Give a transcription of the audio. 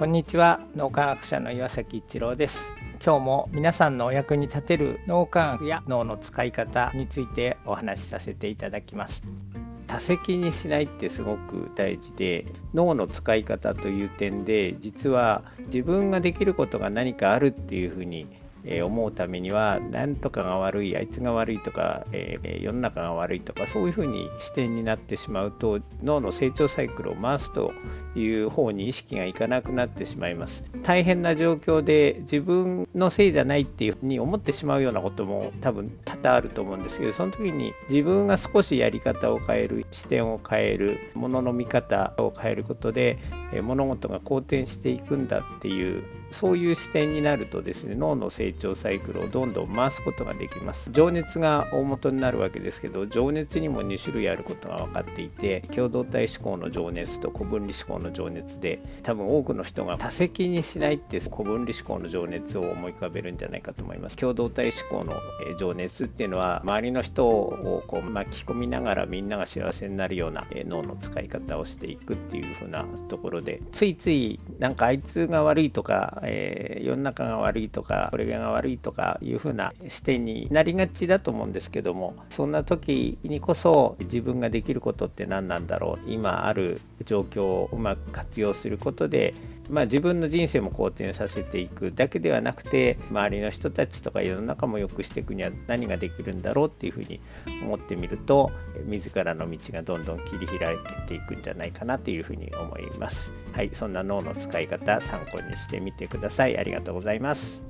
こんにちは。脳科学者の岩崎一郎です。今日も皆さんのお役に立てる脳科学や脳の使い方についてお話しさせていただきます。多責にしないってすごく大事で脳の使い方という点で実は自分ができることが何かあるっていうふうにえ思うためには何とかが悪いあいつが悪いとか、えー、世の中が悪いとかそういうふうに視点になってしまうと脳の成長サイクルを回すという方に意識がいかなくなってしまいます。大変な状況で自分のせいじゃないっていうふうに思ってしまうようなことも多分多々あると思うんですけどその時に自分が少しやり方を変える視点を変えるものの見方を変えることで物事が好転していくんだっていうそういう視点になるとですね脳の成長サイクルをどんどん回すことができます。情熱が大元になるわけですけど情熱にも2種類あることが分かっていて共同体思考の情熱と古分離思考の情熱で多分多くの人が多責にしないって古分離思考の情熱を思い浮かべるんじゃないかと思います。共同体思考の情熱っていうのは周りの人をこう巻き込みながらみんなが幸せになるような脳の使い方をしていくっていう風なところでついついなんかあいつが悪いとかえー、世の中が悪いとかこれがが悪いとかいうふうな視点になりがちだと思うんですけどもそんな時にこそ自分ができることって何なんだろう今ある状況をうまく活用することでまあ、自分の人生も好転させていくだけではなくて周りの人たちとか世の中も良くしていくには何ができるんだろうっていうふうに思ってみると自らの道がどんどん切り開けていくんじゃないかなというふうに思います。はい、そんな脳の使い方参考にしてみてください。ありがとうございます。